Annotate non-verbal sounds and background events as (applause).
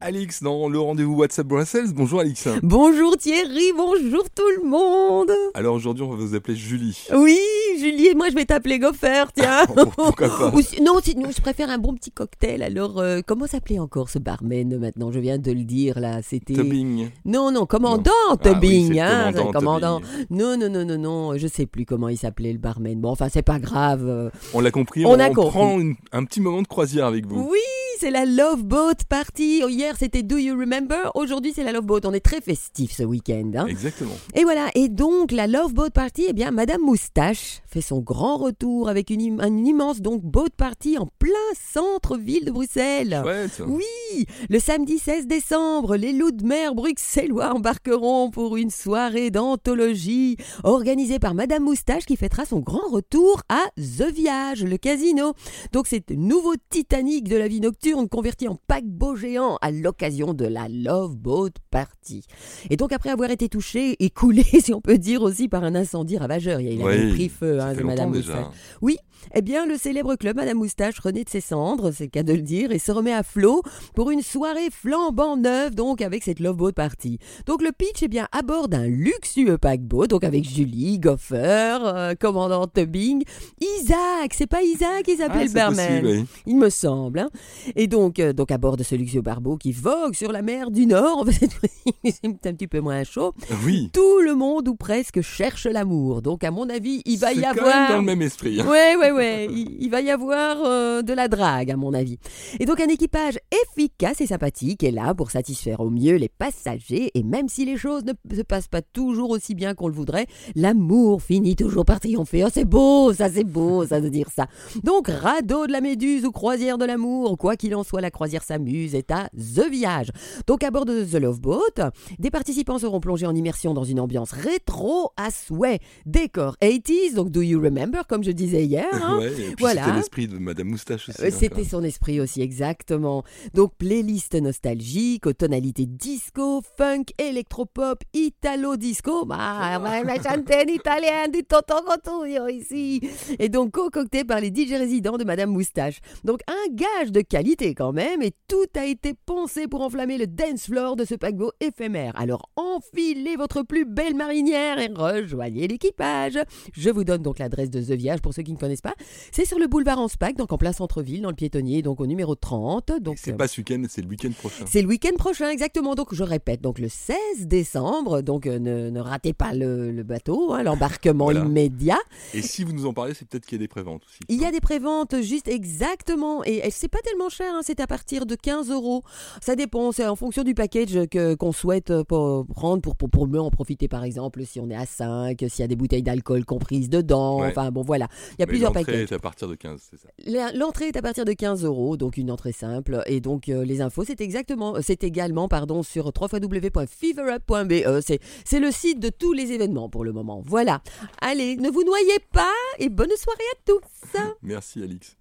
Alix dans le rendez-vous WhatsApp Brussels. Bonjour Alix. Bonjour Thierry, bonjour tout le monde. Alors aujourd'hui on va vous appeler Julie. Oui, Julie et moi je vais t'appeler Goffer, tiens. (laughs) Pourquoi pas Ou si- Non, non, je préfère un bon petit cocktail. Alors, euh, comment s'appelait encore ce barman maintenant? Je viens de le dire là, c'était... Tubbing. Non, non, commandant Ah oui, Tubbing, c'est le hein, commandant. Non, non, non, non, non, je sais plus comment il s'appelait le barman. Bon, enfin, c'est pas grave. On l'a compris, On on, a compris. prend une- un petit moment de croisière avec vous. Oui, c'est la Love Boat Party. Hier, c'était Do You Remember? Aujourd'hui, c'est la Love Boat. On est très festif ce week-end. hein. Exactement. Et voilà, et donc la Love Boat Party, eh bien Madame Moustache fait son grand retour avec une, im- une immense donc boat party en plein centre-ville de Bruxelles. Chouette. Oui, le samedi 16 décembre, les loups de mer bruxellois embarqueront pour une soirée d'anthologie organisée par Madame Moustache qui fêtera son grand retour à The Viage, le casino. Donc c'est le nouveau Titanic de la vie nocturne converti en paquebot géant à l'occasion de la Love Boat Party. Et donc après avoir été touché et coulé, (laughs) si on peut dire aussi par un incendie ravageur, il avait Oui, pris feu, hein, Madame. Moustache. Oui, eh bien, le célèbre club Madame Moustache renaît de ses cendres, c'est le cas de le dire, et se remet à flot pour une soirée flambant neuve, donc avec cette Love Boat Party. Donc le pitch, est bien, à bord d'un luxueux paquebot, donc avec Julie, Goffer, euh, commandant Tubbing, Isaac, c'est pas Isaac qui s'appelait Ah, le barman possible, oui. il me semble. hein. Et donc, euh, donc à bord de ce luxueux barbeau qui vogue sur la mer du Nord, (laughs) c'est un petit peu moins chaud. Oui. Tout le monde ou presque cherche l'amour. Donc à mon avis, il va y quand même avoir dans le même esprit. hein. Ouais, ouais, ouais. Il, il va y avoir euh, de la drague, à mon avis. Et donc, un équipage efficace et sympathique est là pour satisfaire au mieux les passagers. Et même si les choses ne se passent pas toujours aussi bien qu'on le voudrait, l'amour finit toujours par triompher. Oh, c'est beau, ça, c'est beau, ça, de dire ça. Donc, radeau de la Méduse ou croisière de l'amour, quoi qu'il en soit, la croisière s'amuse est à The Viage. Donc, à bord de The Love Boat, des participants seront plongés en immersion dans une ambiance rétro à souhait. Décor 80s, donc Do You Remember, comme je disais hier. hein. Ouais, et puis Voilà. C'était l'esprit de Madame Moustache aussi. Euh, hein, C'était même. son esprit aussi, exactement. Donc, playlist nostalgique aux tonalités disco, funk, électropop, italo-disco. Bah, ma chantaine italienne du ici. Et donc, concocté par les DJ résidents de Madame Moustache. Donc, un gage de qualité quand même. Et tout a été pensé pour enflammer le dance floor de ce paquebot éphémère. Alors, enfilez votre plus belle marinière et rejoignez l'équipage. Je vous donne donc l'adresse de The Viage pour ceux qui ne connaissent pas. C'est sur le boulevard Anspach, donc en plein centre-ville, dans le piétonnier, donc au numéro 30. Donc, C'est euh, pas ce week-end, c'est le week-end prochain. c'est le week-end prochain, exactement. Donc, je répète, donc le 16 décembre. Donc, euh, ne, ne ratez pas le, le bateau, hein, l'embarquement Voilà. immédiat. Et si vous nous en parlez, c'est peut-être qu'il y a des préventes aussi. Il y a des préventes, juste exactement. Et, et c'est pas tellement cher, hein, c'est à partir de 15 euros. Ça dépend, c'est en fonction du package que, qu'on souhaite euh, pour- prendre pour, pour, pour mieux en profiter, par exemple, si on est à 5, s'il y a des bouteilles d'alcool comprises dedans. Ouais. Enfin, bon, voilà. Il y a Mais plusieurs l'entrée packages. est à partir de 15, c'est ça. L'entrée est à partir de 15 euros, donc une entrée simple. Et donc euh, les infos, c'est exactement, euh, c'est également, pardon, sur www.feverup.be. C'est, c'est le site de tous les événements pour le moment. Voilà. Allez, ne vous noyez pas et bonne soirée à tous. (laughs) Merci Alix.